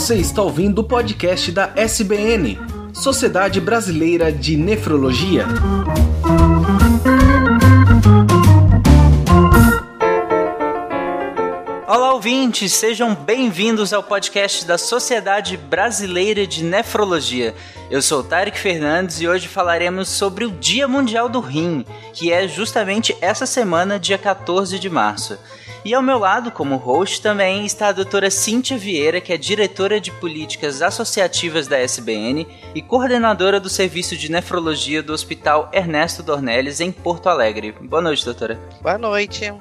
Você está ouvindo o podcast da SBN, Sociedade Brasileira de Nefrologia. Olá, ouvintes, sejam bem-vindos ao podcast da Sociedade Brasileira de Nefrologia. Eu sou Tarek Fernandes e hoje falaremos sobre o Dia Mundial do Rim, que é justamente essa semana, dia 14 de março. E ao meu lado, como host, também está a doutora Cíntia Vieira, que é diretora de políticas associativas da SBN e coordenadora do serviço de nefrologia do Hospital Ernesto Dornelles, em Porto Alegre. Boa noite, doutora. Boa noite.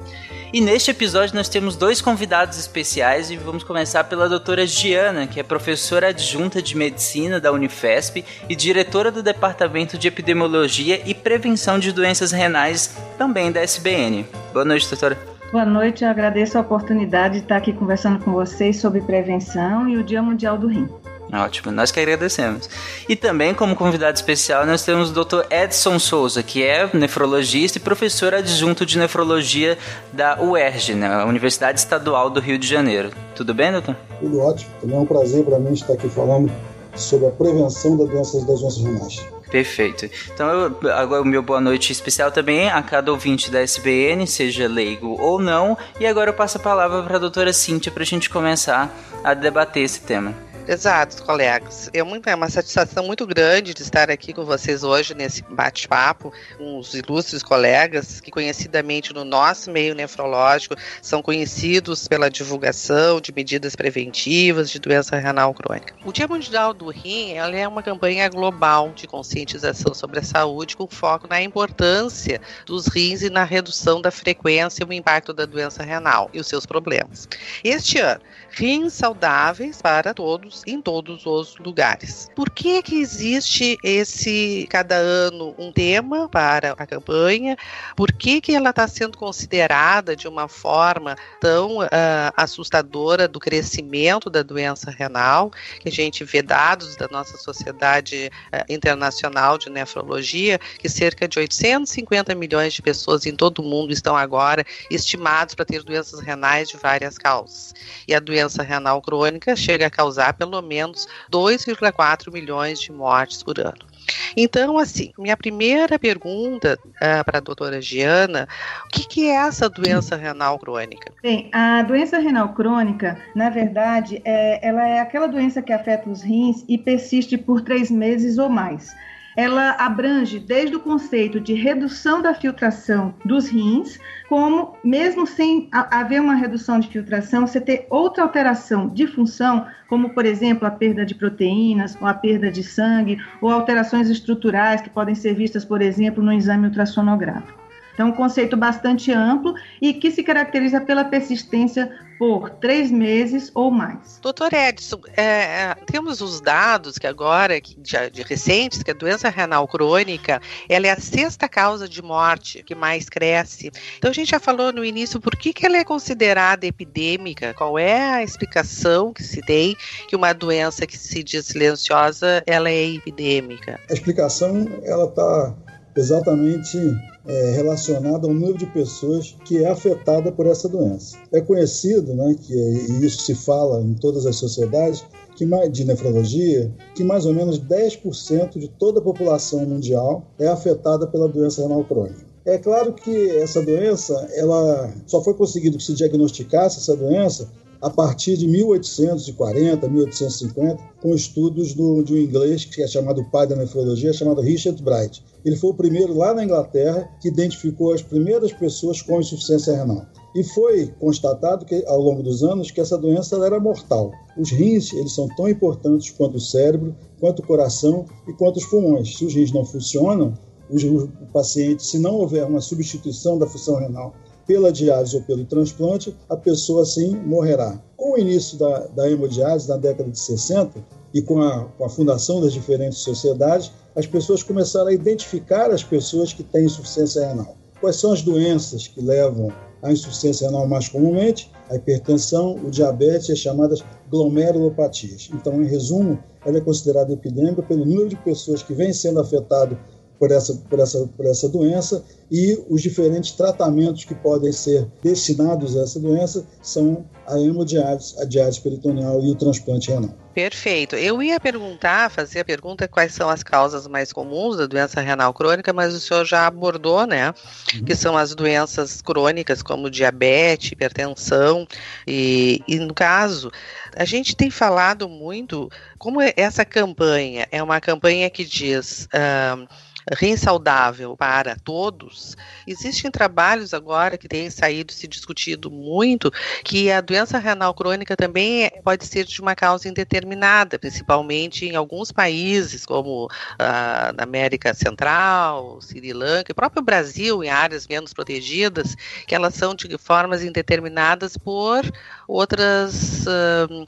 E neste episódio nós temos dois convidados especiais e vamos começar pela doutora Giana, que é professora adjunta de medicina da Unifesp e diretora do Departamento de Epidemiologia e Prevenção de Doenças Renais, também da SBN. Boa noite, doutora. Boa noite, eu agradeço a oportunidade de estar aqui conversando com vocês sobre prevenção e o Dia Mundial do Rim. Ótimo, nós que agradecemos. E também, como convidado especial, nós temos o Dr. Edson Souza, que é nefrologista e professor adjunto de nefrologia da UERJ, né, a Universidade Estadual do Rio de Janeiro. Tudo bem, doutor? Tudo ótimo. Também é um prazer para mim estar aqui falando sobre a prevenção das doenças das doenças renais. Perfeito. Então, eu, agora o meu boa noite especial também a cada ouvinte da SBN, seja leigo ou não. E agora eu passo a palavra para a doutora Cíntia para a gente começar a debater esse tema. Exato, colegas. É, muito, é uma satisfação muito grande de estar aqui com vocês hoje nesse bate-papo com os ilustres colegas que, conhecidamente no nosso meio nefrológico, são conhecidos pela divulgação de medidas preventivas de doença renal crônica. O Dia Mundial do Rim ela é uma campanha global de conscientização sobre a saúde com foco na importância dos rins e na redução da frequência e o impacto da doença renal e os seus problemas. Este ano, rins saudáveis para todos em todos os lugares. Por que que existe esse cada ano um tema para a campanha? Por que que ela está sendo considerada de uma forma tão uh, assustadora do crescimento da doença renal? Que a gente vê dados da nossa sociedade uh, internacional de nefrologia que cerca de 850 milhões de pessoas em todo o mundo estão agora estimados para ter doenças renais de várias causas. E a doença renal crônica chega a causar pelo menos 2,4 milhões de mortes por ano. Então, assim, minha primeira pergunta uh, para a doutora Giana, o que, que, é essa doença renal crônica? Bem, a doença renal crônica, na verdade, é, ela é aquela doença que afeta os rins e persiste por três meses ou mais ela abrange desde o conceito de redução da filtração dos rins, como mesmo sem haver uma redução de filtração, você ter outra alteração de função, como por exemplo a perda de proteínas, ou a perda de sangue, ou alterações estruturais que podem ser vistas, por exemplo, no exame ultrassonográfico. Então, um conceito bastante amplo e que se caracteriza pela persistência por três meses ou mais. Doutor Edson, é, é, temos os dados que agora, que, de, de, recentes, que a doença renal crônica, ela é a sexta causa de morte que mais cresce. Então a gente já falou no início por que, que ela é considerada epidêmica, qual é a explicação que se tem que uma doença que se diz silenciosa, ela é epidêmica? A explicação, ela está exatamente é, relacionada ao número de pessoas que é afetada por essa doença. É conhecido, né, que e isso se fala em todas as sociedades, que de nefrologia, que mais ou menos 10% de toda a população mundial é afetada pela doença renal crônica. É claro que essa doença, ela só foi conseguido que se diagnosticasse essa doença a partir de 1840, 1850, com estudos do, de um inglês que é chamado pai da nefrologia, chamado Richard Bright. Ele foi o primeiro lá na Inglaterra que identificou as primeiras pessoas com insuficiência renal. E foi constatado que, ao longo dos anos que essa doença era mortal. Os rins eles são tão importantes quanto o cérebro, quanto o coração e quanto os pulmões. Se os rins não funcionam, o paciente, se não houver uma substituição da função renal pela diálise ou pelo transplante, a pessoa assim morrerá. Com o início da, da hemodiálise na década de 60 e com a, com a fundação das diferentes sociedades, as pessoas começaram a identificar as pessoas que têm insuficiência renal. Quais são as doenças que levam à insuficiência renal mais comumente? A hipertensão, o diabetes e as chamadas glomerulopatias. Então, em resumo, ela é considerada epidêmica pelo número de pessoas que vêm sendo afetadas por essa, por, essa, por essa doença e os diferentes tratamentos que podem ser destinados a essa doença são a hemodiálise, a diálise peritoneal e o transplante renal. Perfeito. Eu ia perguntar, fazer a pergunta quais são as causas mais comuns da doença renal crônica, mas o senhor já abordou, né? Uhum. Que são as doenças crônicas como diabetes, hipertensão e, e no caso a gente tem falado muito como essa campanha é uma campanha que diz uh, rim saudável para todos, existem trabalhos agora que têm saído se discutido muito que a doença renal crônica também pode ser de uma causa indeterminada, principalmente em alguns países como ah, na América Central, Sri Lanka, próprio Brasil, em áreas menos protegidas, que elas são de formas indeterminadas por outras, uh,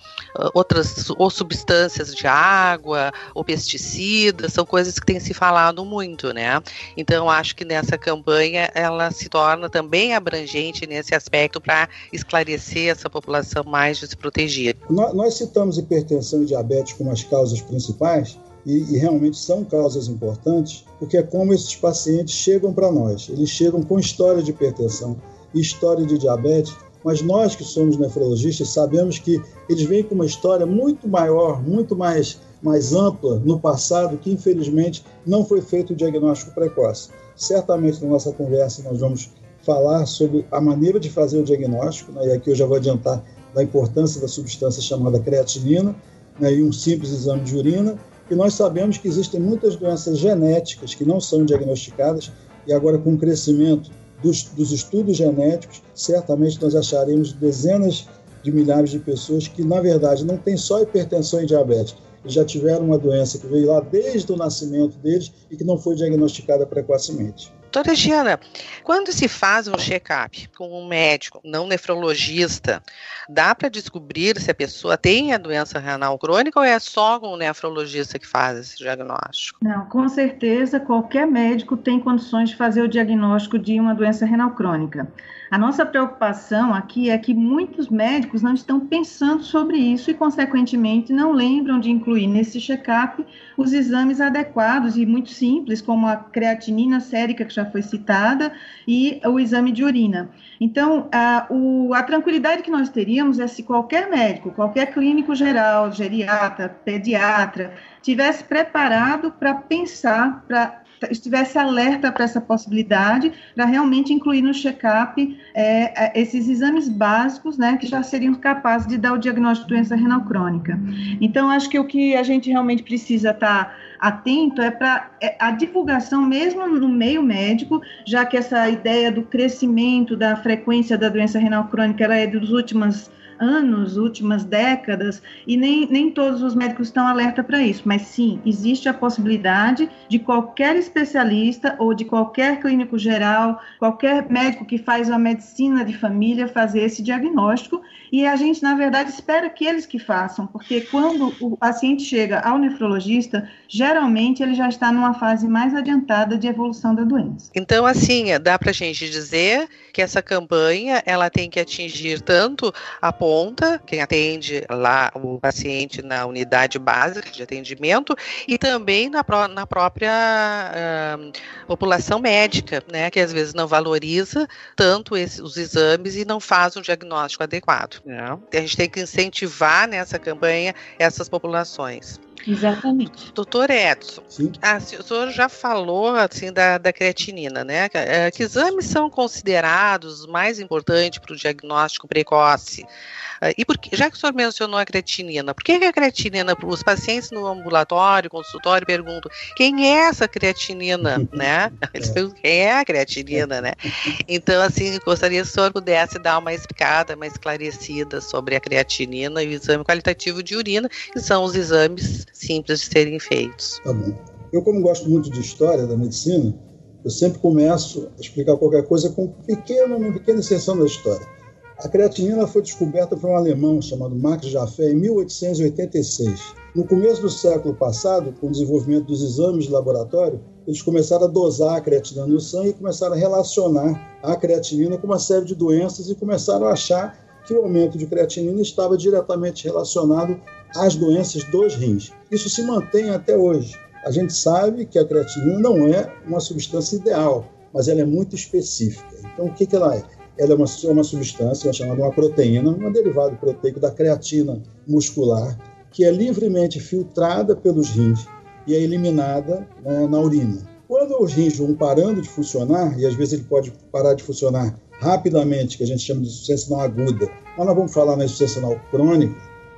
outras ou substâncias de água, ou pesticidas, são coisas que têm se falado muito, né? Então acho que nessa campanha ela se torna também abrangente nesse aspecto para esclarecer essa população mais desprotegida. Nós, citamos hipertensão e diabetes como as causas principais, e, e, realmente são causas importantes, porque é como esses pacientes chegam para nós. Eles chegam com história de hipertensão história de diabetes, mas nós que somos nefrologistas sabemos que eles vêm com uma história muito maior, muito mais, mais ampla no passado, que infelizmente não foi feito o diagnóstico precoce. Certamente na nossa conversa nós vamos falar sobre a maneira de fazer o diagnóstico, né? e aqui eu já vou adiantar da importância da substância chamada creatinina, né? e um simples exame de urina, e nós sabemos que existem muitas doenças genéticas que não são diagnosticadas, e agora com o crescimento dos, dos estudos genéticos, certamente nós acharemos dezenas de milhares de pessoas que, na verdade, não têm só hipertensão e diabetes, já tiveram uma doença que veio lá desde o nascimento deles e que não foi diagnosticada precocemente. Doutora Giana, quando se faz um check-up com um médico, não nefrologista, dá para descobrir se a pessoa tem a doença renal crônica ou é só com o nefrologista que faz esse diagnóstico? Não, com certeza qualquer médico tem condições de fazer o diagnóstico de uma doença renal crônica. A nossa preocupação aqui é que muitos médicos não estão pensando sobre isso e, consequentemente, não lembram de incluir nesse check-up os exames adequados e muito simples, como a creatinina sérica, que já foi citada, e o exame de urina. Então, a, o, a tranquilidade que nós teríamos é se qualquer médico, qualquer clínico geral, geriatra, pediatra, tivesse preparado para pensar, para estivesse alerta para essa possibilidade, para realmente incluir no check-up é, é, esses exames básicos, né, que já seriam capazes de dar o diagnóstico de doença renal crônica. Então, acho que o que a gente realmente precisa estar atento é para é, a divulgação mesmo no meio médico, já que essa ideia do crescimento da frequência da doença renal crônica ela é dos últimos anos, últimas décadas, e nem, nem todos os médicos estão alerta para isso, mas sim, existe a possibilidade de qualquer especialista ou de qualquer clínico geral, qualquer médico que faz a medicina de família fazer esse diagnóstico, e a gente, na verdade, espera que eles que façam, porque quando o paciente chega ao nefrologista, geralmente ele já está numa fase mais adiantada de evolução da doença. Então, assim, dá para a gente dizer que essa campanha, ela tem que atingir tanto a ponta, quem atende lá o paciente na unidade básica de atendimento, e também na, pró na própria uh, população médica, né, que às vezes não valoriza tanto esse, os exames e não faz um diagnóstico adequado. Né? A gente tem que incentivar nessa campanha essas populações. Exatamente. Doutor Edson, ah, o senhor já falou assim da, da creatinina, né? É, que exames são considerados mais importantes para o diagnóstico precoce? Ah, e por que, já que o senhor mencionou a creatinina, por que, a creatinina, os pacientes no ambulatório, consultório, perguntam quem é essa creatinina, né? Eles é. perguntam quem é a creatinina, né? Então, assim, gostaria que o senhor pudesse dar uma explicada, uma esclarecida sobre a creatinina e o exame qualitativo de urina, que são os exames simples de serem feitos. Tá bom. Eu, como gosto muito de história da medicina, eu sempre começo a explicar qualquer coisa com um pequeno, uma pequena exceção da história. A creatinina foi descoberta por um alemão chamado Max Jaffe em 1886. No começo do século passado, com o desenvolvimento dos exames de laboratório, eles começaram a dosar a creatinina no sangue e começaram a relacionar a creatinina com uma série de doenças e começaram a achar que o aumento de creatinina estava diretamente relacionado às doenças dos rins. Isso se mantém até hoje. A gente sabe que a creatinina não é uma substância ideal, mas ela é muito específica. Então, o que, que ela é? Ela é uma, uma substância chamada uma proteína, um derivado proteico da creatina muscular, que é livremente filtrada pelos rins e é eliminada né, na urina. Quando os rins vão parando de funcionar, e às vezes ele pode parar de funcionar rapidamente, que a gente chama de insuficiência renal aguda, mas nós vamos falar na insuficiência renal crônica,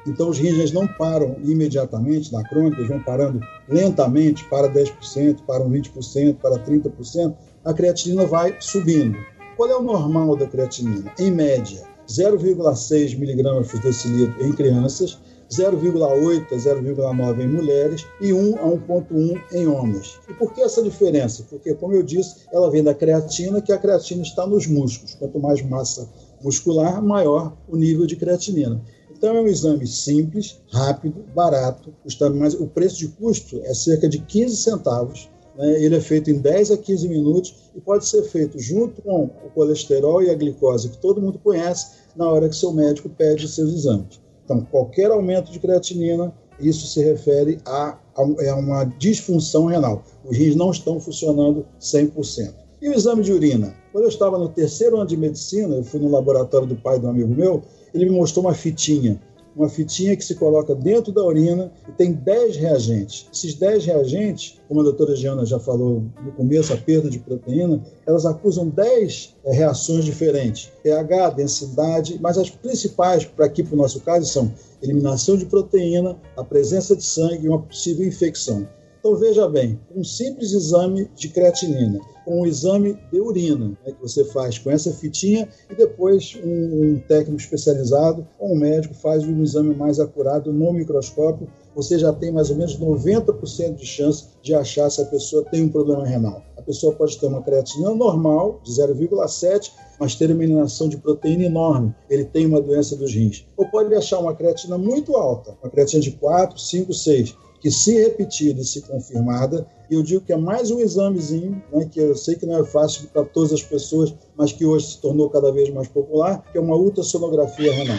então os rins não param imediatamente na crônica, eles vão parando lentamente, para 10%, para 20%, para 30%, a creatinina vai subindo. Qual é o normal da creatinina? Em média, 0,6 miligramas por decilitro em crianças 0,8 a 0,9 em mulheres e 1 a 1,1 em homens. E por que essa diferença? Porque, como eu disse, ela vem da creatina, que a creatina está nos músculos. Quanto mais massa muscular, maior o nível de creatinina. Então é um exame simples, rápido, barato, custando mais. O preço de custo é cerca de 15 centavos. Né? Ele é feito em 10 a 15 minutos e pode ser feito junto com o colesterol e a glicose, que todo mundo conhece, na hora que seu médico pede seus exames. Então, qualquer aumento de creatinina, isso se refere a, a, é uma disfunção renal. Os rins não estão funcionando 100%. E o exame de urina? Quando eu estava no terceiro ano de medicina, eu fui no laboratório do pai de um amigo meu, ele me mostrou uma fitinha uma fitinha que se coloca dentro da urina e tem 10 reagentes. Esses 10 reagentes, como a doutora Giana já falou no começo, a perda de proteína, elas acusam 10 é, reações diferentes: pH, densidade, mas as principais para aqui, para o nosso caso, são eliminação de proteína, a presença de sangue e uma possível infecção. Então veja bem, um simples exame de creatinina um exame de urina, né, que você faz com essa fitinha e depois um, um técnico especializado ou um médico faz um exame mais acurado no microscópio. Você já tem mais ou menos 90% de chance de achar se a pessoa tem um problema renal. A pessoa pode ter uma creatinina normal, de 0,7, mas ter uma eliminação de proteína enorme. Ele tem uma doença dos rins. Ou pode achar uma creatina muito alta, uma creatina de 4, 5, 6, que se repetida e se confirmada, eu digo que é mais um examezinho, né, que eu sei que não é fácil para todas as pessoas, mas que hoje se tornou cada vez mais popular, que é uma ultrassonografia renal.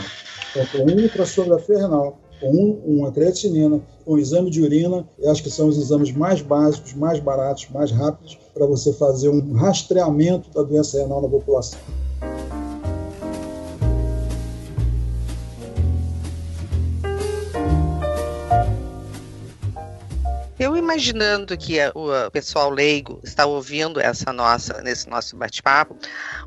Então, com ultrassonografia renal, com um, uma creatinina, com um exame de urina, eu acho que são os exames mais básicos, mais baratos, mais rápidos para você fazer um rastreamento da doença renal na população. Eu imaginando que o pessoal leigo está ouvindo essa nossa nesse nosso bate-papo,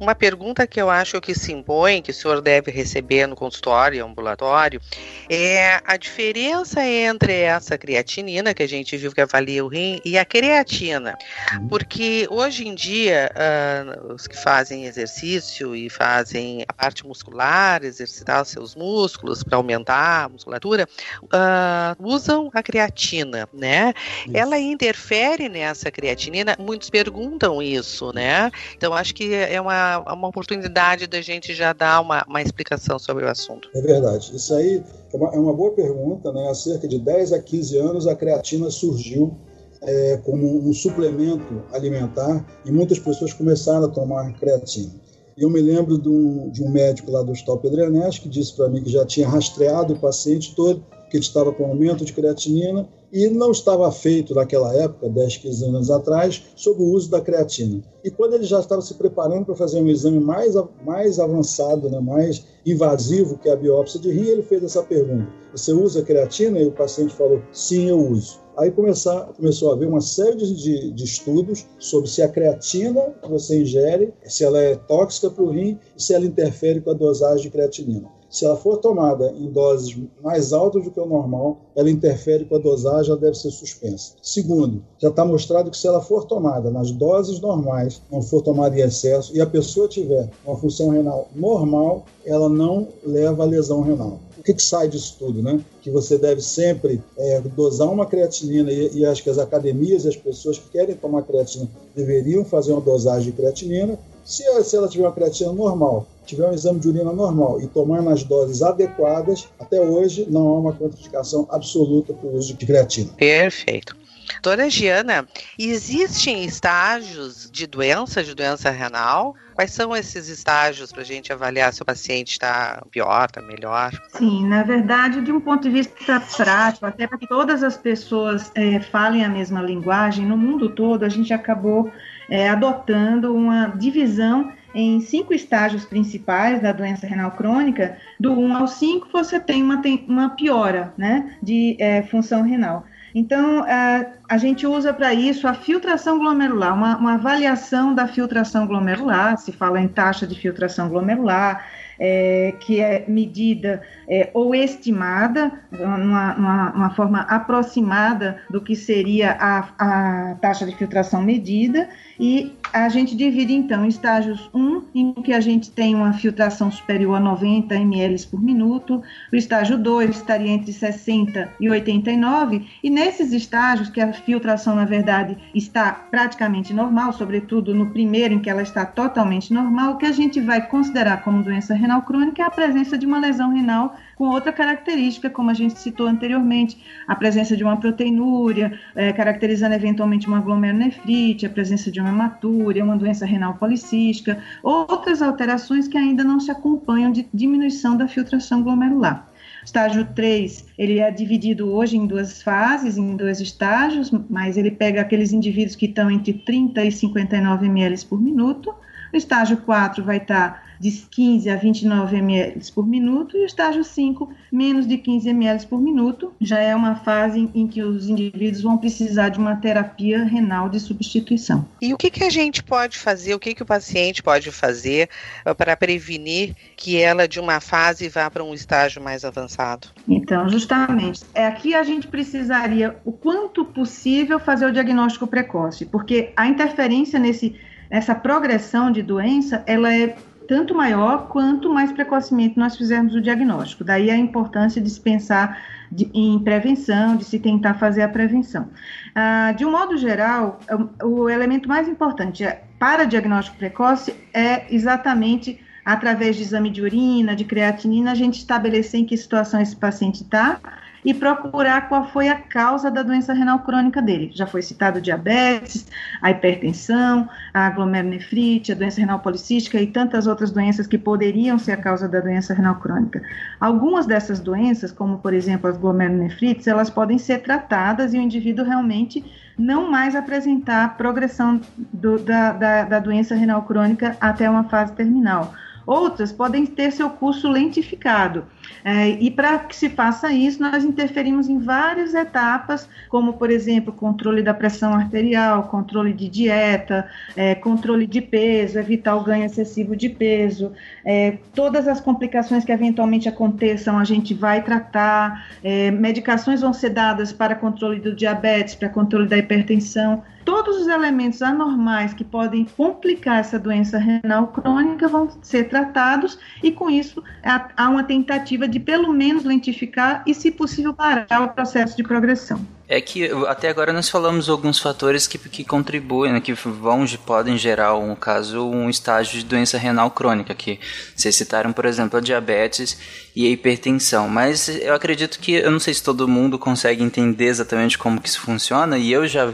uma pergunta que eu acho que se impõe, que o senhor deve receber no consultório, ambulatório, é a diferença entre essa creatinina que a gente viu que avalia o rim e a creatina, uhum. porque hoje em dia uh, os que fazem exercício e fazem a parte muscular, exercitar os seus músculos para aumentar a musculatura, uh, usam a creatina, né? Ela interfere nessa creatinina? Muitos perguntam isso, né? Então acho que é uma, uma oportunidade da gente já dar uma, uma explicação sobre o assunto. É verdade. Isso aí é uma, é uma boa pergunta, né? Há cerca de 10 a 15 anos a creatina surgiu é, como um suplemento alimentar e muitas pessoas começaram a tomar creatina. Eu me lembro de um, de um médico lá do Hospital Pedrenes que disse para mim que já tinha rastreado o paciente todo, que ele estava com aumento de creatinina e não estava feito naquela época, 10, 15 anos atrás, sobre o uso da creatina. E quando ele já estava se preparando para fazer um exame mais, mais avançado, né, mais invasivo, que a biópsia de rim, ele fez essa pergunta: Você usa creatina? E o paciente falou: Sim, eu uso. Aí começar, começou a haver uma série de, de, estudos sobre se a creatina que você ingere, se ela é tóxica para o rim e se ela interfere com a dosagem de creatinina. Se ela for tomada em doses mais altas do que o normal, ela interfere com a dosagem, ela deve ser suspensa. Segundo, já está mostrado que se ela for tomada nas doses normais, não for tomada em excesso, e a pessoa tiver uma função renal normal, ela não leva a lesão renal. O que, que sai disso tudo, né? Que você deve sempre é, dosar uma creatinina e, e acho que as academias e as pessoas que querem tomar creatina deveriam fazer uma dosagem de creatinina. Se, se ela tiver uma creatina normal tiver um exame de urina normal e tomar nas doses adequadas, até hoje não há uma contraindicação absoluta para o uso de creatina. Perfeito. Dona Giana, existem estágios de doença, de doença renal? Quais são esses estágios para a gente avaliar se o paciente está pior, está melhor? Sim, na verdade, de um ponto de vista prático, até para que todas as pessoas é, falem a mesma linguagem, no mundo todo a gente acabou é, adotando uma divisão em cinco estágios principais da doença renal crônica, do 1 ao 5 você tem uma, tem uma piora né, de é, função renal. Então, a, a gente usa para isso a filtração glomerular, uma, uma, avaliação da filtração glomerular, se fala em taxa de filtração glomerular, é, que é medida é, ou estimada, numa, uma forma aproximada do que seria a, a taxa de filtração medida, e a gente divide então estágios 1, em que a gente tem uma filtração superior a 90 ml por minuto, o estágio 2 estaria entre 60 e 89, e nesses estágios, que a filtração na verdade está praticamente normal, sobretudo no primeiro em que ela está totalmente normal, o que a gente vai considerar como doença renal crônica é a presença de uma lesão renal com outra característica, como a gente citou anteriormente, a presença de uma proteinúria, é, caracterizando eventualmente uma glomerulonefrite, a presença de uma hematúria, uma doença renal policística, outras alterações que ainda não se acompanham de diminuição da filtração glomerular. Estágio 3, ele é dividido hoje em duas fases, em dois estágios, mas ele pega aqueles indivíduos que estão entre 30 e 59 ml por minuto. O estágio 4 vai estar de 15 a 29 ml por minuto e o estágio 5, menos de 15 ml por minuto, já é uma fase em que os indivíduos vão precisar de uma terapia renal de substituição. E o que, que a gente pode fazer, o que, que o paciente pode fazer uh, para prevenir que ela de uma fase vá para um estágio mais avançado? Então, justamente, é aqui a gente precisaria o quanto possível fazer o diagnóstico precoce, porque a interferência nesse essa progressão de doença, ela é tanto maior quanto mais precocemente nós fizermos o diagnóstico. Daí a importância de se pensar de, em prevenção, de se tentar fazer a prevenção. Ah, de um modo geral, o, o elemento mais importante é, para diagnóstico precoce é exatamente através de exame de urina, de creatinina, a gente estabelecer em que situação esse paciente está e procurar qual foi a causa da doença renal crônica dele. Já foi citado diabetes, a hipertensão, a glomerulonefrite, a doença renal policística e tantas outras doenças que poderiam ser a causa da doença renal crônica. Algumas dessas doenças, como por exemplo as glomerulonefrites, elas podem ser tratadas e o indivíduo realmente não mais apresentar progressão do, da, da, da doença renal crônica até uma fase terminal. Outras podem ter seu curso lentificado. É, e para que se faça isso, nós interferimos em várias etapas, como, por exemplo, controle da pressão arterial, controle de dieta, é, controle de peso, evitar o ganho excessivo de peso. É, todas as complicações que eventualmente aconteçam, a gente vai tratar. É, medicações vão ser dadas para controle do diabetes, para controle da hipertensão todos os elementos anormais que podem complicar essa doença renal crônica vão ser tratados e com isso há uma tentativa de pelo menos lentificar e, se possível, parar o processo de progressão. É que até agora nós falamos alguns fatores que, que contribuem, né, que vão, podem gerar, um caso, um estágio de doença renal crônica, que vocês citaram, por exemplo, a diabetes e a hipertensão. Mas eu acredito que, eu não sei se todo mundo consegue entender exatamente como que isso funciona, e eu já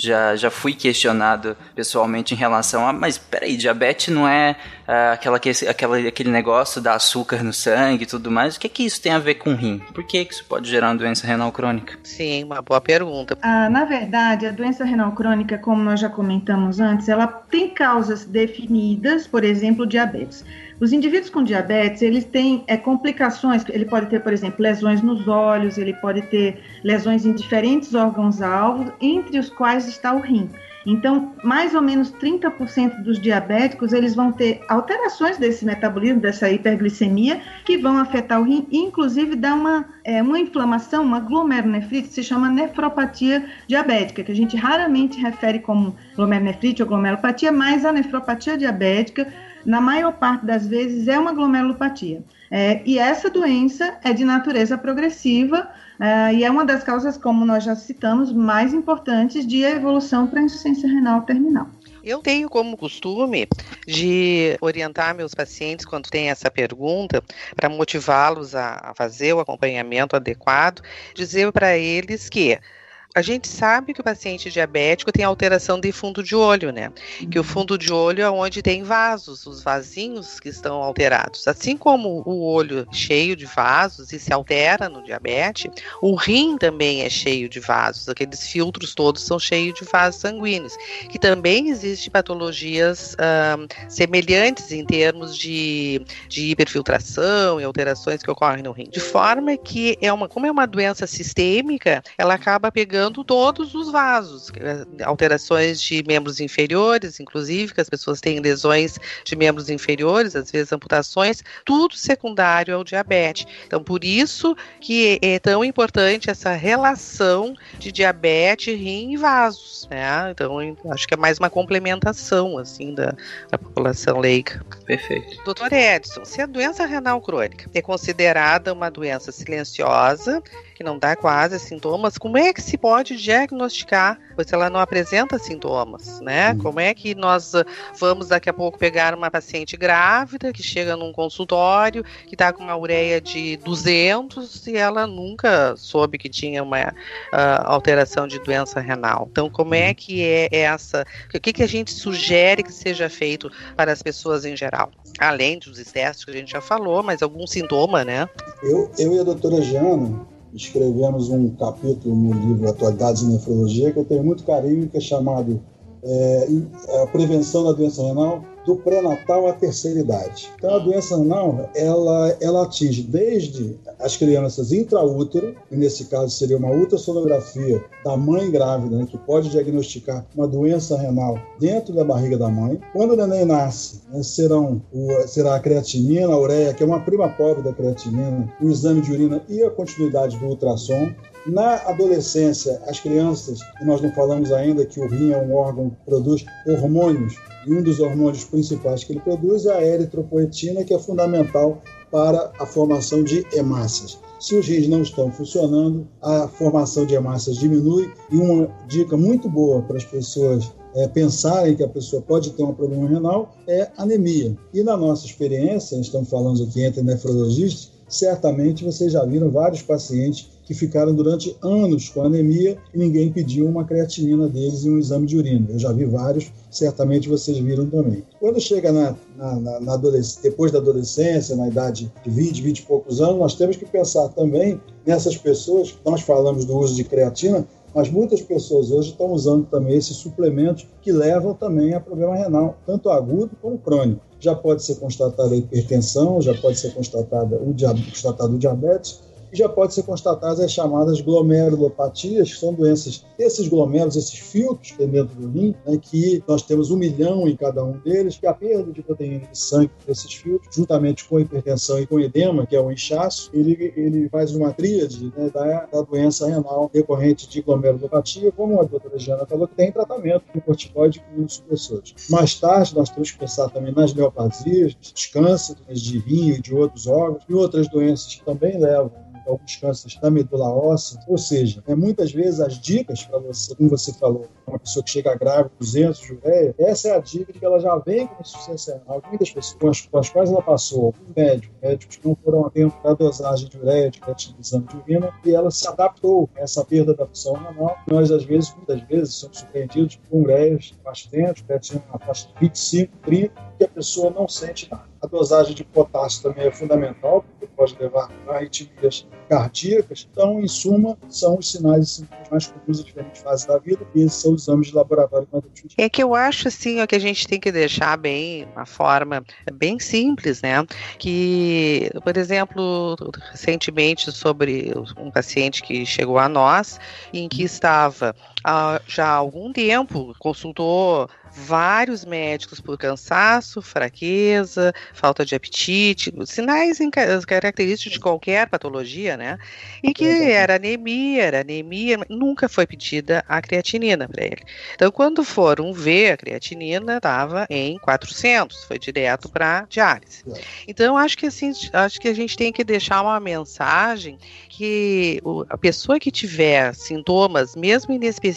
já, já fui questionado pessoalmente em relação a, mas peraí, diabetes não é uh, aquela, aquela, aquele negócio da açúcar no sangue e tudo mais, o que que isso tem a ver com rim? Por que, que isso pode gerar uma doença renal crônica? Sim, uma boa pergunta. Ah, na verdade, a doença renal crônica, como nós já comentamos antes, ela tem causas definidas, por exemplo, diabetes. Os indivíduos com diabetes, eles têm é, complicações, ele pode ter, por exemplo, lesões nos olhos, ele pode ter lesões em diferentes órgãos-alvos, entre os quais está o rim. Então, mais ou menos 30% dos diabéticos, eles vão ter alterações desse metabolismo, dessa hiperglicemia, que vão afetar o rim e, inclusive, dar uma, é, uma inflamação, uma glomerulonefrite, que se chama nefropatia diabética, que a gente raramente refere como glomerulonefrite ou glomerulopatia, mas a nefropatia diabética na maior parte das vezes, é uma glomerulopatia. É, e essa doença é de natureza progressiva é, e é uma das causas, como nós já citamos, mais importantes de evolução para insuficiência renal terminal. Eu tenho como costume de orientar meus pacientes quando tem essa pergunta, para motivá-los a, a fazer o acompanhamento adequado, dizer para eles que A gente sabe que o paciente diabético tem alteração de fundo de olho, né? Que o fundo de olho é onde tem vasos, os vasinhos que estão alterados. Assim como o olho cheio de vasos e se altera no diabetes, o rim também é cheio de vasos. Aqueles filtros todos são cheios de vasos sanguíneos. Que também existem patologias semelhantes em termos de, de hiperfiltração e alterações que ocorrem no rim. De forma que é uma, como é uma doença sistêmica, ela acaba pegando todos os vasos, eh, alterações de membros inferiores, inclusive, que as pessoas têm lesões de membros inferiores, às vezes amputações, tudo secundário ao diabetes. Então, por isso que é tão importante essa relação de diabetes, rim e vasos, né? Então, acho que é mais uma complementação, assim, da, da população leiga. Perfeito. Doutor Edson, se a doença renal crônica é considerada uma doença silenciosa, que não dá quase sintomas, como é que se pode diagnosticar, pois ela não apresenta sintomas, né? Hum. Como é que nós ah, vamos daqui a pouco pegar uma paciente grávida que chega num consultório, que está com uma ureia de 200 e ela nunca soube que tinha uma uh, alteração de doença renal. Então, como é que é essa? O que, que a gente sugere que seja feito para as pessoas em geral? Além dos testes que a gente já falou, mas algum sintoma, né? Eu, eu e a doutora Jana, escrevemos um capítulo no livro Atualidades em Nefrologia que eu tenho muito carinho, que é chamado é, A Prevenção da Doença Renal do pré-natal à terceira idade. Então, a doença renal, ela, ela atinge desde as crianças intraútero, e nesse caso seria uma ultrassonografia da mãe grávida, né, que pode diagnosticar uma doença renal dentro da barriga da mãe. Quando o neném nasce, né, serão o, será a creatinina, a ureia, que é uma prima pobre da creatinina, o exame de urina e a continuidade do ultrassom. Na adolescência, as crianças, e nós não falamos ainda que o rim é um órgão que produz hormônios, e um dos hormônios principais que ele produz é a eritropoetina, que é fundamental para a formação de hemácias. Se os rins não estão funcionando, a formação de hemácias diminui. E uma dica muito boa para as pessoas é, pensarem que a pessoa pode ter um problema renal é anemia. E na nossa experiência, estamos falando aqui entre nefrologistas, certamente vocês já viram vários pacientes que ficaram durante anos com anemia e ninguém pediu uma creatinina deles em um exame de urina. Eu já vi vários, certamente vocês viram também. Quando chega na, na, na, depois da adolescência, na idade de 20, 20 e poucos anos, nós temos que pensar também nessas pessoas, nós falamos do uso de creatina, mas muitas pessoas hoje estão usando também esses suplementos que levam também a problema renal, tanto agudo como crônico. Já pode ser constatada a hipertensão, já pode ser constatada o, constatado o diabetes, e já pode ser constatadas as chamadas glomerulopatias, que são doenças desses glomérulos, esses filtros que tem dentro do rim, né, que nós temos um milhão em cada um deles, que a perda de proteína de sangue desses filtros, juntamente com a hipertensão e com o edema, que é o inchaço, ele, ele faz uma tríade né, da, da, doença renal decorrente de glomerulopatia, como a doutora Jana falou, que tem tratamento com corticoide e com supressores. Mais tarde, nós temos que pensar também nas neoplasias, nos cânceres de rim e de outros órgãos, e outras doenças que também levam alguns cânceres da medula óssea. Ou seja, é, muitas vezes as dicas para você, como você falou, uma pessoa que chega grávida, 200 de ureia, essa é a de que ela já vem com insuficiência renal. Muitas pessoas com as, quais ela passou, médicos, médicos que não foram atentos à dosagem de ureia, de exame de urina, e ela se adaptou a essa perda da função renal. Nós, às vezes, muitas vezes, somos surpreendidos com ureias bastante, creatina na faixa de 25, 30, que a pessoa não sente nada. A dosagem de potássio também é fundamental, porque pode levar a arritmias cardíacas. Então, em suma, são os sinais e sintomas mais comuns em diferentes fases da vida, e esses são os exames de laboratório É que eu acho, assim, que a gente tem que deixar bem, uma forma bem simples, né? Que, por exemplo, recentemente, sobre um paciente que chegou a nós, em que estava ah, já há algum tempo, consultou vários médicos por cansaço, fraqueza, falta de apetite, sinais característicos de qualquer patologia, né? E que era anemia, era anemia, nunca foi pedida a creatinina para ele. Então, quando foram ver, a creatinina estava em 400, foi direto para diálise. Então, acho que assim, acho que a gente tem que deixar uma mensagem que a pessoa que tiver sintomas, mesmo inespecíficos,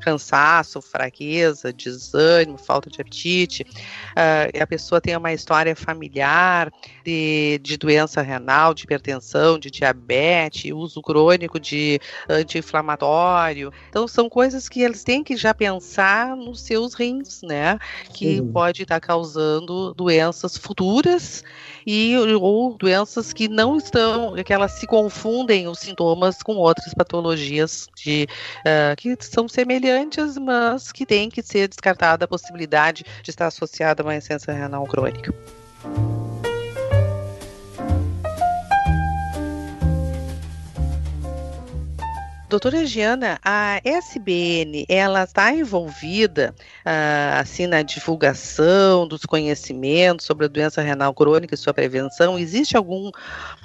cansaço, fraqueza, desânimo, falta de apetite, uh, a pessoa tem uma história familiar de, de doença renal, de hipertensão, de diabetes, uso crônico de anti-inflamatório. Então são coisas que eles têm que já pensar nos seus rins, né? Que uhum. pode estar tá causando doenças futuras e ou doenças que não estão, que elas se confundem os sintomas com outras patologias de, uh, que são semelhantes, mas que tem que ser descartada a possibilidade de estar associada a uma insuficiência renal crônica. Doutora Giana, a SBN, ela está envolvida ah, assim na divulgação dos conhecimentos sobre a doença renal crônica e sua prevenção? Existe algum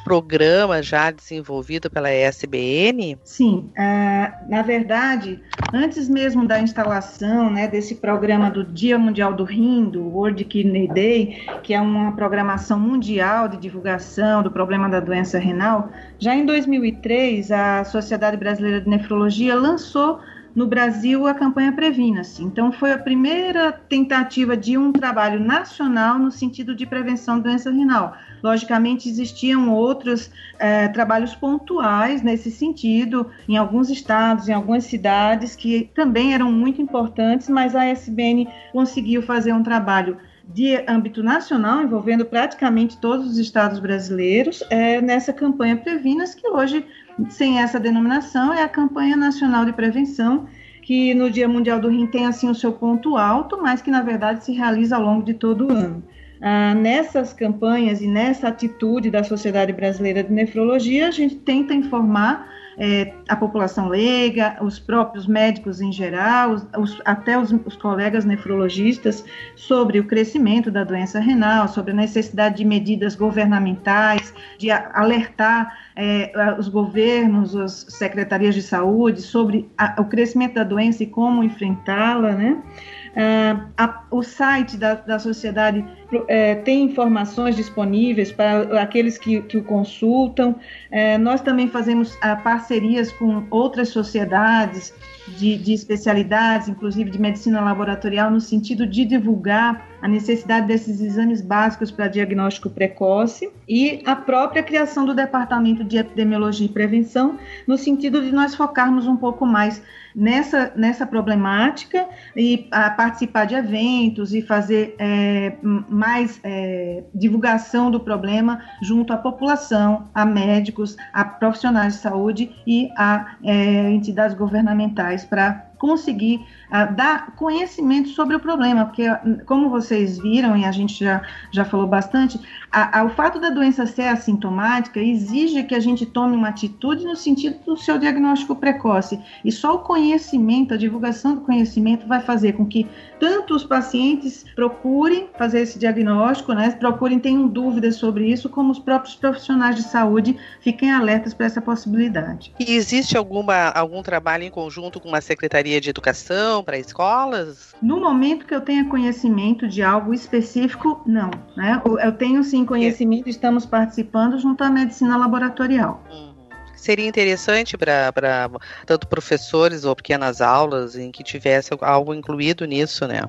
programa já desenvolvido pela SBN? Sim, uh, na verdade, antes mesmo da instalação né, desse programa do Dia Mundial do Rim, do World Kidney Day, que é uma programação mundial de divulgação do problema da doença renal, já em 2003 a Sociedade Brasileira de Nefrologia lançou no Brasil a campanha Previna-se. Então, foi a primeira tentativa de um trabalho nacional no sentido de prevenção de doença renal. Logicamente, existiam outros é, trabalhos pontuais nesse sentido, em alguns estados, em algumas cidades, que também eram muito importantes, mas a SBN conseguiu fazer um trabalho de âmbito nacional, envolvendo praticamente todos os estados brasileiros, é, nessa campanha Previnas, que hoje sem essa denominação, é a campanha nacional de prevenção, que no Dia Mundial do Rim tem assim o seu ponto alto, mas que na verdade se realiza ao longo de todo o ano. Ah, nessas campanhas e nessa atitude da Sociedade Brasileira de Nefrologia, a gente tenta informar é, a população leiga, os próprios médicos em geral, os, os, até os, os, colegas nefrologistas, sobre o crescimento da doença renal, sobre a necessidade de medidas governamentais, de alertar é, os governos, as secretarias de saúde sobre a, o crescimento da doença e como enfrentá-la, né? Uh, a, o site da, da sociedade é, tem informações disponíveis para aqueles que, que o consultam. É, nós também fazemos uh, parcerias com outras sociedades de, de especialidades, inclusive de medicina laboratorial, no sentido de divulgar a necessidade desses exames básicos para diagnóstico precoce e a própria criação do Departamento de Epidemiologia e Prevenção, no sentido de nós focarmos um pouco mais nessa, nessa problemática e participar de eventos e fazer é, mais é, divulgação do problema junto à população, a médicos, a profissionais de saúde e a é, entidades governamentais para conseguir uh, dar conhecimento sobre o problema, porque, como vocês viram, e a gente já, já falou bastante, a, a, o fato da doença ser assintomática exige que a gente tome uma atitude no sentido do seu diagnóstico precoce. E só o conhecimento, a divulgação do conhecimento, vai fazer com que tanto os pacientes procurem fazer esse diagnóstico, né, procurem, tenham dúvidas sobre isso, como os próprios profissionais de saúde fiquem alertas para essa possibilidade. E existe alguma, algum trabalho em conjunto com secretaria Secretaria de Educação para escolas? No momento que eu tenha conhecimento de algo específico, não. Né? Eu tenho sim conhecimento, estamos participando junto à medicina laboratorial. Hum seria interessante para tanto professores ou pequenas aulas em que tivesse algo incluído nisso, né?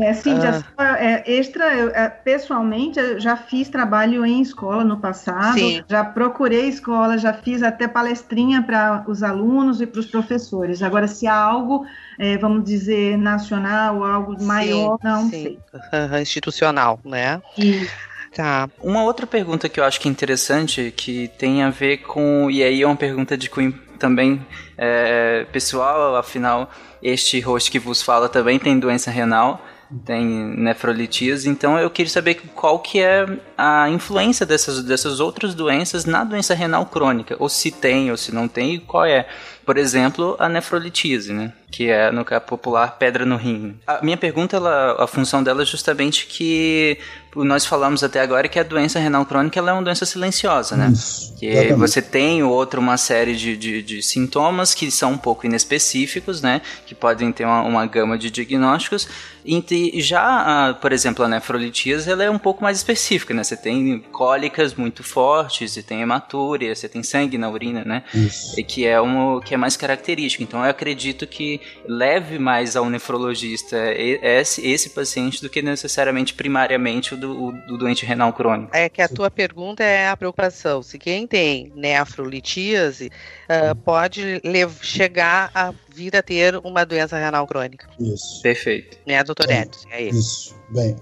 É, sim, ah. já, é, extra, eu, é, pessoalmente, eu já fiz trabalho em escola no passado, sim. já procurei escola, já fiz até palestrinha para os alunos e para os professores. Agora, se há algo, é, vamos dizer, nacional, algo maior, sim, não sim. sei. Institucional, né? Isso. Tá. Uma outra pergunta que eu acho que é interessante, que tem a ver com. E aí é uma pergunta de cunho também é, pessoal, afinal, este host que vos fala também tem doença renal tem nefrolitíase, então eu queria saber qual que é a influência dessas, dessas outras doenças na doença renal crônica, ou se tem ou se não tem, e qual é. Por exemplo, a nefrolitíase, né? Que é no caso popular pedra no rim. A minha pergunta, ela, a função dela é justamente que nós falamos até agora que a doença renal crônica ela é uma doença silenciosa, né? Isso, que exatamente. você tem outro uma série de, de, de, sintomas que são um pouco inespecíficos, né? Que podem ter uma, uma gama de diagnósticos. E já, a, por exemplo, a nefrolitíase ela é um pouco mais específica, né? Você tem cólicas muito fortes, você tem hematúria, você tem sangue na urina, né? Isso. E que é um que é mais característico. Então eu acredito que que leve mais ao nefrologista esse, esse paciente do que necessariamente primariamente o do, o, doente renal crônico. É que a tua pergunta é a preocupação. Se quem tem nefrolitíase uh, pode chegar a vir a ter uma doença renal crônica. Isso. Perfeito. Né, doutor Edson? É isso. Isso. Bem,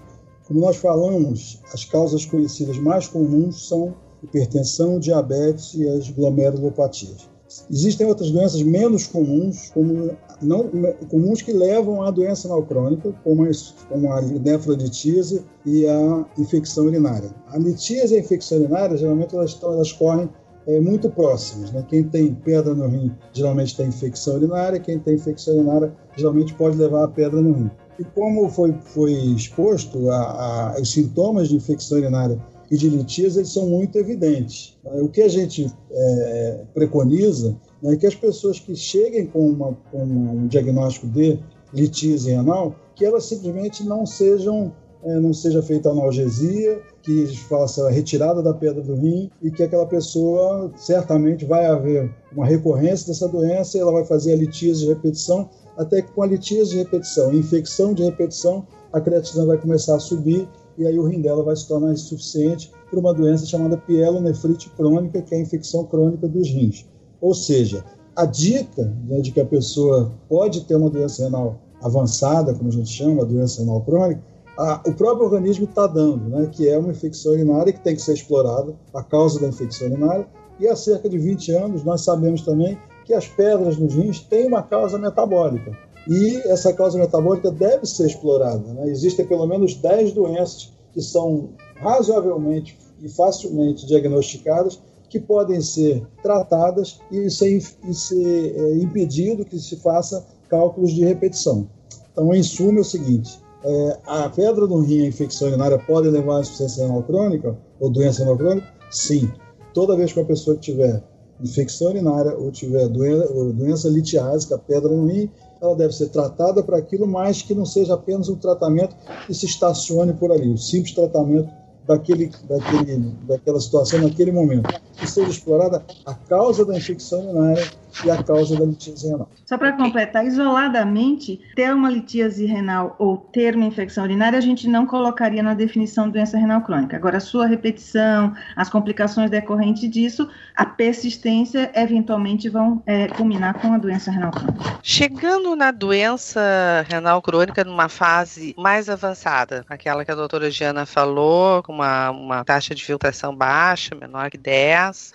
como nós falamos, as causas conhecidas mais comuns são hipertensão, diabetes e as glomerulopatias. Existem outras doenças menos comuns, como não comuns que levam à doença renal crônica, como, como a nefrolitíase e a infecção urinária. A litíase e a infecção urinária, geralmente elas, estão, elas correm é, muito próximas. Né? Quem tem pedra no rim geralmente tem infecção urinária, quem tem infecção urinária geralmente pode levar a pedra no rim. E como foi, foi exposto, a, a, os sintomas de infecção urinária e de litíase eles são muito evidentes. O que a gente é, preconiza é que as pessoas que cheguem com, uma, com um diagnóstico de litíase renal, que elas simplesmente não sejam é, não seja feita analgesia, que faça a retirada da pedra do rim e que aquela pessoa certamente vai haver uma recorrência dessa doença e ela vai fazer a litíase de repetição, até que com a litíase de repetição, infecção de repetição, a creatina vai começar a subir e aí o rim dela vai se tornar insuficiente por uma doença chamada pielonefrite crônica, que é a infecção crônica dos rins. Ou seja, a dica né, de que a pessoa pode ter uma doença renal avançada, como a gente chama, a doença renal crônica, a, o próprio organismo está dando, né, que é uma infecção urinária que tem que ser explorada, a causa da infecção urinária, e há cerca de 20 anos nós sabemos também que as pedras nos rins têm uma causa metabólica. E essa causa metabólica deve ser explorada. Né? Existem pelo menos 10 doenças que são razoavelmente e facilmente diagnosticadas que podem ser tratadas e ser, e ser é, impedido que se faça cálculos de repetição. Então, em suma, é o seguinte: é, a pedra no rim, a infecção urinária, pode levar a insuficiência renal crônica ou doença renal crônica? Sim. Toda vez que uma pessoa tiver infecção urinária ou tiver doença, doença litiásica, pedra no rim, ela deve ser tratada para aquilo, mas que não seja apenas um tratamento que se estacione por ali, o simples tratamento daquele, daquele, daquela situação naquele momento. Que seja explorada a causa da infecção urinária e a causa da litíase renal. Só para completar, isoladamente, ter uma litíase renal ou ter uma infecção urinária, a gente não colocaria na definição de doença renal crônica. Agora, a sua repetição, as complicações decorrentes disso, a persistência, eventualmente vão é, culminar com a doença renal crônica. Chegando na doença renal crônica numa fase mais avançada, aquela que a doutora Giana falou, com uma, uma taxa de filtração baixa, menor que 10,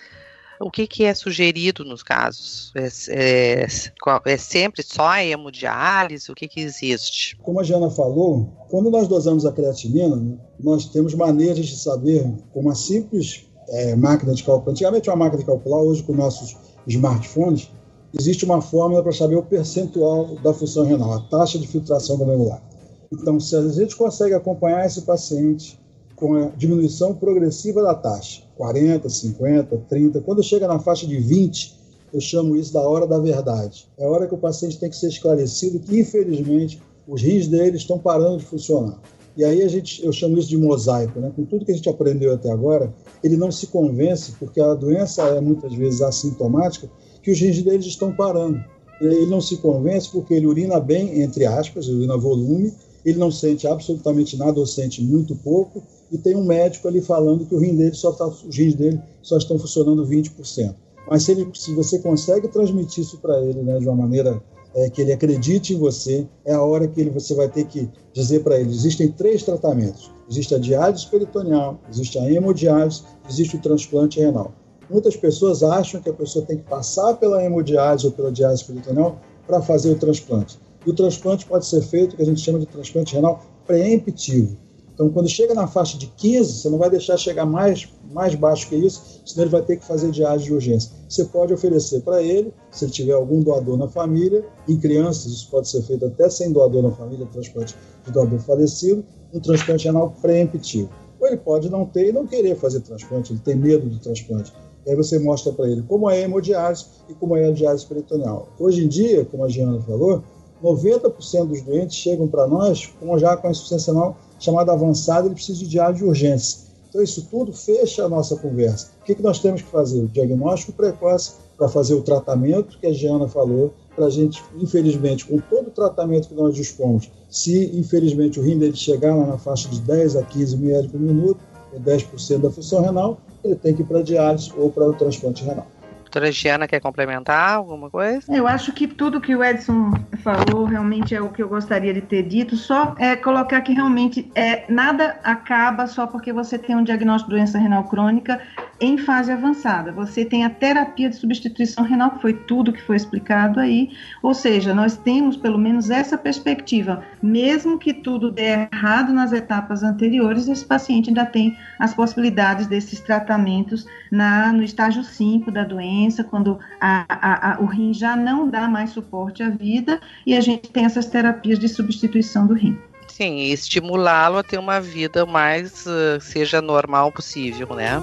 o que, que é sugerido nos casos? É, é, é sempre só a hemodiálise? O que, que existe? Como a Jana falou, quando nós dosamos a creatinina, nós temos maneiras de saber com uma simples é, máquina de cálculo. Antigamente uma máquina de calcular, hoje com nossos smartphones, existe uma fórmula para saber o percentual da função renal, a taxa de filtração glomerular. Então, se a gente consegue acompanhar esse paciente com a diminuição progressiva da taxa, 40, 50, 30. Quando chega na faixa de 20, eu chamo isso da hora da verdade. É a hora que o paciente tem que ser esclarecido que, infelizmente, os rins dele estão parando de funcionar. E aí a gente, eu chamo isso de mosaico, né? Com tudo que a gente aprendeu até agora, ele não se convence, porque a doença é muitas vezes assintomática, que os rins dele estão parando. Ele não se convence porque ele urina bem, entre aspas, urina volume, ele não sente absolutamente nada ou sente muito pouco, e tem um médico ali falando que o rim dele só tá, os rins dele só estão funcionando 20%. Mas se, ele, se você consegue transmitir isso para ele né, de uma maneira é, que ele acredite em você, é a hora que ele, você vai ter que dizer para ele: existem três tratamentos. Existe a diálise peritoneal, existe a hemodiálise, existe o transplante renal. Muitas pessoas acham que a pessoa tem que passar pela hemodiálise ou pela diálise peritoneal para fazer o transplante. E o transplante pode ser feito, que a gente chama de transplante renal preemptivo. Então, quando chega na faixa de 15, você não vai deixar chegar mais, mais baixo que isso, senão ele vai ter que fazer diálise de urgência. Você pode oferecer para ele, se ele tiver algum doador na família, em crianças isso pode ser feito até sem doador na família, transplante de doador falecido, um transplante renal preemptivo. Ou ele pode não ter e não querer fazer transplante, ele tem medo do transplante. E aí você mostra para ele como é a hemodiálise e como é a diálise peritoneal. Hoje em dia, como a Giana falou, 90% dos doentes chegam para nós com, já com insuficiência renal chamada avançada, ele precisa de diário de urgência. Então, isso tudo fecha a nossa conversa. O que, que nós temos que fazer? O diagnóstico precoce para fazer o tratamento que a Giana falou, para a gente, infelizmente, com todo o tratamento que nós dispomos, se infelizmente o rim dele chegar lá na faixa de 10 a 15 ml por minuto, ou 10% da função renal, ele tem que ir para diálise ou para o transplante renal doutora Giana quer complementar alguma coisa? Eu acho que tudo que o Edson falou realmente é o que eu gostaria de ter dito, só é colocar que realmente é, nada acaba só porque você tem um diagnóstico de doença renal crônica em fase avançada. Você tem a terapia de substituição renal, que foi tudo que foi explicado aí, ou seja, nós temos pelo menos essa perspectiva, mesmo que tudo dê errado nas etapas anteriores, esse paciente ainda tem as possibilidades desses tratamentos na, no estágio 5 da doença quando a, a, a, o rim já não dá mais suporte à vida e a gente tem essas terapias de substituição do rim. Sim, estimulá-lo a ter uma vida mais uh, seja normal possível, né?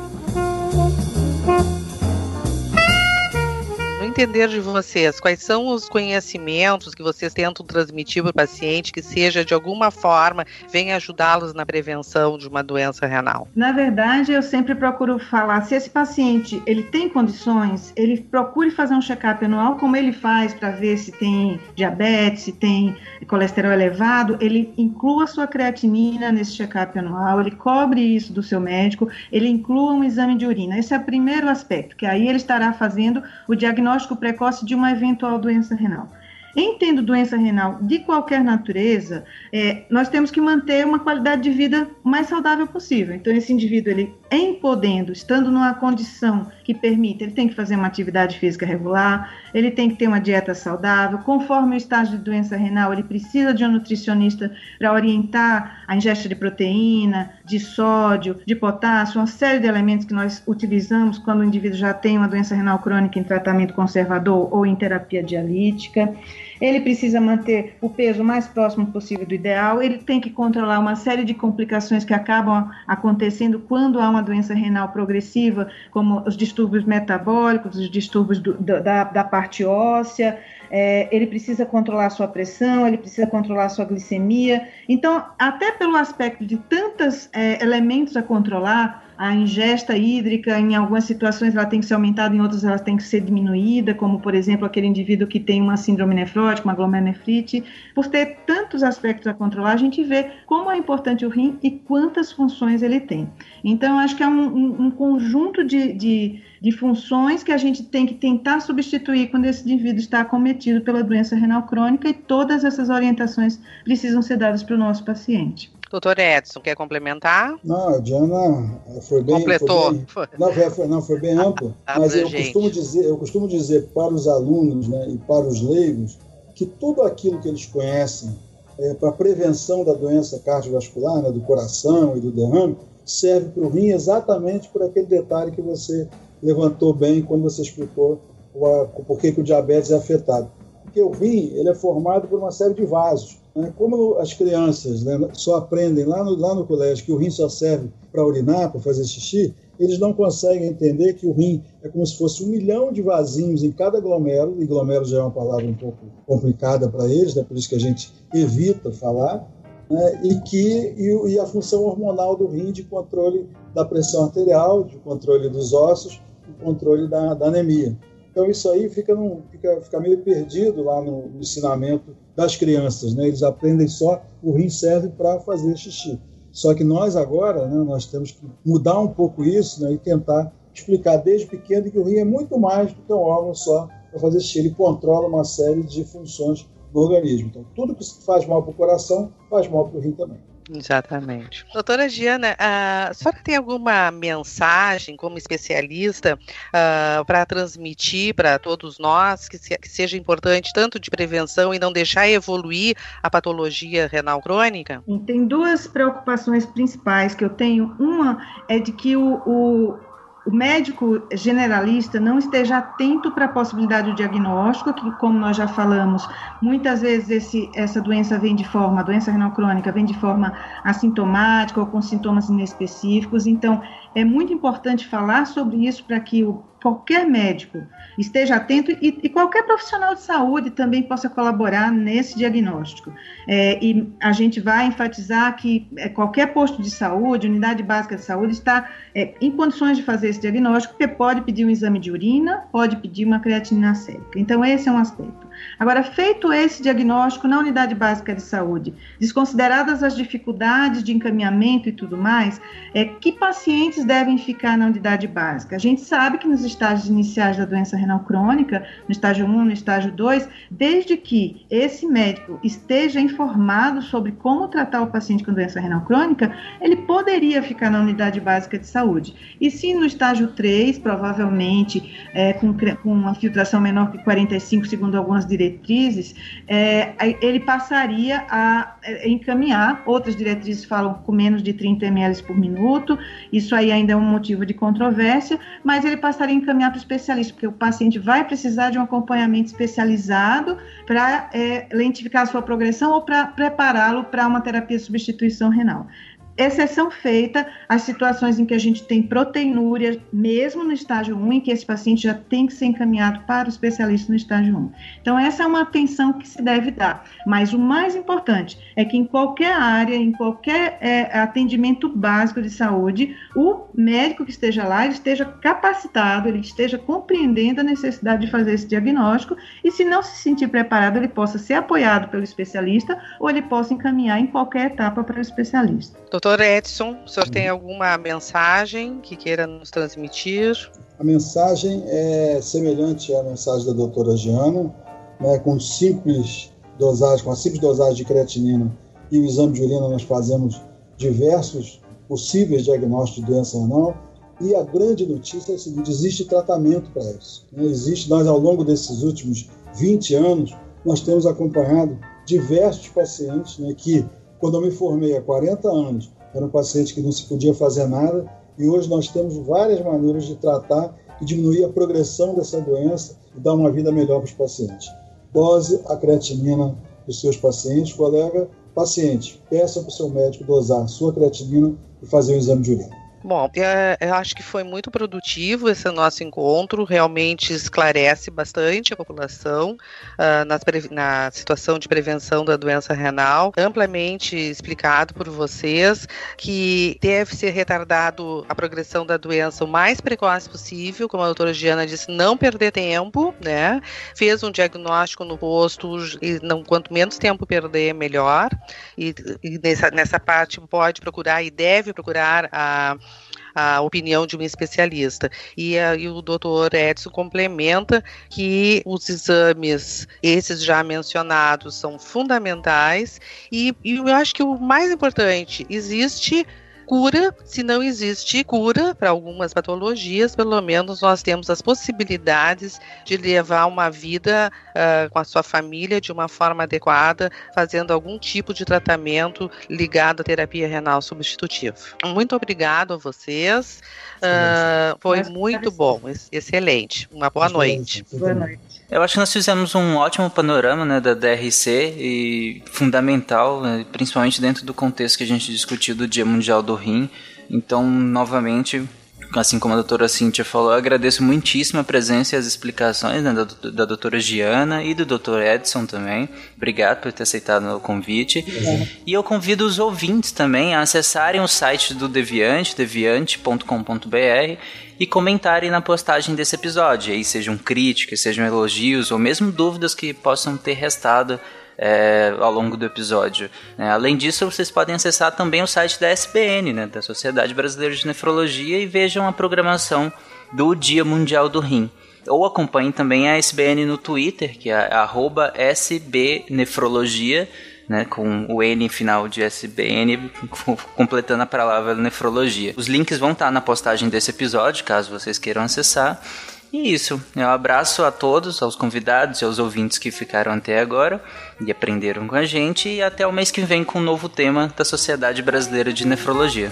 Entender de vocês quais são os conhecimentos que vocês tentam transmitir para o paciente que seja de alguma forma venha ajudá-los na prevenção de uma doença renal. Na verdade, eu sempre procuro falar se esse paciente ele tem condições, ele procure fazer um check-up anual como ele faz para ver se tem diabetes, se tem colesterol elevado, ele inclua sua creatinina nesse check-up anual, ele cobre isso do seu médico, ele inclua um exame de urina. Esse é o primeiro aspecto, que aí ele estará fazendo o diagnóstico diagnóstico precoce de uma eventual doença renal. Em tendo doença renal de qualquer natureza, é, nós temos que manter uma qualidade de vida mais saudável possível. Então, esse indivíduo, ele em podendo, estando numa condição que permite, ele tem que fazer uma atividade física regular, ele tem que ter uma dieta saudável, conforme o estágio de doença renal, ele precisa de um nutricionista para orientar a ingesta de proteína, de sódio, de potássio, uma série de elementos que nós utilizamos quando o indivíduo já tem uma doença renal crônica em tratamento conservador ou em terapia dialítica ele precisa manter o peso mais próximo possível do ideal, ele tem que controlar uma série de complicações que acabam acontecendo quando há uma doença renal progressiva, como os distúrbios metabólicos, os distúrbios do, da, da parte óssea, é, ele precisa controlar sua pressão, ele precisa controlar sua glicemia. Então, até pelo aspecto de tantos é, elementos a controlar, a ingesta hídrica, em algumas situações, ela tem que ser aumentada, em outras, ela tem que ser diminuída, como, por exemplo, aquele indivíduo que tem uma síndrome nefrótica, uma glomerulonefrite. Por ter tantos aspectos a controlar, a gente vê como é importante o rim e quantas funções ele tem. Então, acho que é um, um, um conjunto de, de, de funções que a gente tem que tentar substituir quando esse indivíduo está acometido pela doença renal crônica e todas essas orientações precisam ser dadas para o nosso paciente. Doutor Edson, quer complementar? Não, a Diana foi bem. Completou. Foi bem, não, foi, não, foi bem amplo. mas eu costumo, dizer, eu costumo dizer para os alunos né, e para os leigos que tudo aquilo que eles conhecem é, para prevenção da doença cardiovascular, né, do coração e do derrame, serve para o rim exatamente por aquele detalhe que você levantou bem quando você explicou o, por que, que o diabetes é afetado. Porque o rim ele é formado por uma série de vasos. Né? Como as crianças né, só aprendem lá no, lá no colégio que o rim só serve para urinar, para fazer xixi, eles não conseguem entender que o rim é como se fosse um milhão de vasinhos em cada glomérulo, e glomérulo já é uma palavra um pouco complicada para eles, né? por isso que a gente evita falar, né? e que e, e, a função hormonal do rim de controle da pressão arterial, de controle dos ossos, de controle da, da anemia. Então isso aí fica, num, fica, fica meio perdido lá no, no ensinamento das crianças, né? Eles aprendem só o rim serve para fazer xixi. Só que nós agora, né, nós temos que mudar um pouco isso né, e tentar explicar desde pequeno que o rim é muito mais do que um órgão só para fazer xixi. Ele controla uma série de funções do organismo. Então, tudo que faz mal para o coração faz mal para o rim também. Exatamente. Doutora Giana, a senhora tem alguma mensagem como especialista uh, para transmitir para todos nós que, se, que, seja importante tanto de prevenção e não deixar evoluir a patologia renal crônica? Tem duas preocupações principais que eu tenho. Uma é de que o, o o médico generalista não esteja atento para a possibilidade do diagnóstico, que, como nós já falamos, muitas vezes esse, essa doença vem de forma, a doença renal crônica vem de forma assintomática ou com sintomas inespecíficos. Então, é muito importante falar sobre isso para que o qualquer médico esteja atento e, e, qualquer profissional de saúde também possa colaborar nesse diagnóstico. É, e a gente vai enfatizar que é, qualquer posto de saúde, unidade básica de saúde, está é, em condições de fazer esse diagnóstico, porque pode pedir um exame de urina, pode pedir uma creatinina sérica. Então, esse é um aspecto. Agora, feito esse diagnóstico na unidade básica de saúde, desconsideradas as dificuldades de encaminhamento e tudo mais, é, que pacientes devem ficar na unidade básica? A gente sabe que nos estágios iniciais da doença renal crônica, no estágio 1, no estágio 2, desde que esse médico esteja informado sobre como tratar o paciente com doença renal crônica, ele poderia ficar na unidade básica de saúde. E se no estágio 3, provavelmente é, com, com uma filtração menor que 45, segundo algumas diretrizes, é, ele passaria a é, encaminhar. Outras diretrizes falam com menos de 30 ml por minuto, isso aí ainda é um motivo de controvérsia, mas ele passaria a encaminhar para o especialista, porque o paciente vai precisar de um acompanhamento especializado para é, lentificar a sua progressão ou para prepará-lo para uma terapia de substituição renal exceção feita as situações em que a gente tem proteinúria, mesmo no estágio 1, em que esse paciente já tem que ser encaminhado para o especialista no estágio 1. Então, essa é uma atenção que se deve dar. Mas o mais importante é que em qualquer área, em qualquer é, atendimento básico de saúde, o médico que esteja lá esteja capacitado, ele esteja compreendendo a necessidade de fazer esse diagnóstico e, se não se sentir preparado, ele possa ser apoiado pelo especialista ou ele possa encaminhar em qualquer etapa para o especialista. Doutor Edson, o senhor tem alguma mensagem que queira nos transmitir? A mensagem é semelhante à mensagem da doutora Giana, né, com simples dosagem, com a simples dosagem de creatinina e o exame de urina nós fazemos diversos possíveis diagnósticos de doença renal e a grande notícia é a seguinte, existe tratamento para isso. Né? Existe, nós ao longo desses últimos 20 anos, nós temos acompanhado diversos pacientes né, que quando eu me formei há 40 anos, era um paciente que não se podia fazer nada e hoje nós temos várias maneiras de tratar e diminuir a progressão dessa doença e dar uma vida melhor para os pacientes. Dose a creatinina dos seus pacientes, colega, paciente, peça para o seu médico dosar a sua creatinina e fazer o exame de urina. Bom, eu acho que foi muito produtivo esse nosso encontro, realmente esclarece bastante a população uh, na, na, situação de prevenção da doença renal, amplamente explicado por vocês que deve ser retardado a progressão da doença o mais precoce possível, como a doutora Giana disse, não perder tempo, né? Fez um diagnóstico no posto e não, quanto menos tempo perder, melhor. E, e nessa, nessa parte pode procurar e deve procurar a a opinião de um especialista. E, aí o doutor Edson complementa que os exames, esses já mencionados, são fundamentais e, e eu acho que o mais importante, existe cura, se não existe cura para algumas patologias, pelo menos nós temos as possibilidades de levar uma vida uh, com a sua família de uma forma adequada, fazendo algum tipo de tratamento ligado à terapia renal substitutiva. Muito obrigado a vocês. Uh, foi muito bom, excelente. Uma boa noite. Boa noite. Eu acho que nós fizemos um ótimo panorama né, da DRC e fundamental, né, principalmente dentro do contexto que a gente discutiu do Dia Mundial do Rim. Então, novamente, assim como a doutora Cíntia falou, eu agradeço muitíssimo a presença e as explicações né, da, da doutora Giana e do doutor Edson também. Obrigado por ter aceitado o convite. É. E eu convido os ouvintes também a acessarem o site do Deviante, deviante.com.br e comentarem na postagem desse episódio. Aí sejam críticas, sejam elogios ou mesmo dúvidas que possam ter restado é, ao longo do episódio. É, além disso, vocês podem acessar também o site da SBN, né, da Sociedade Brasileira de Nefrologia, e vejam a programação do Dia Mundial do Rim. Ou acompanhem também a SBN no Twitter, que é SBNefrologia, né, com o N final de SBN, completando a palavra nefrologia. Os links vão estar na postagem desse episódio, caso vocês queiram acessar. E isso, um abraço a todos, aos convidados e aos ouvintes que ficaram até agora e aprenderam com a gente. E até o mês que vem com um novo tema da Sociedade Brasileira de Nefrologia.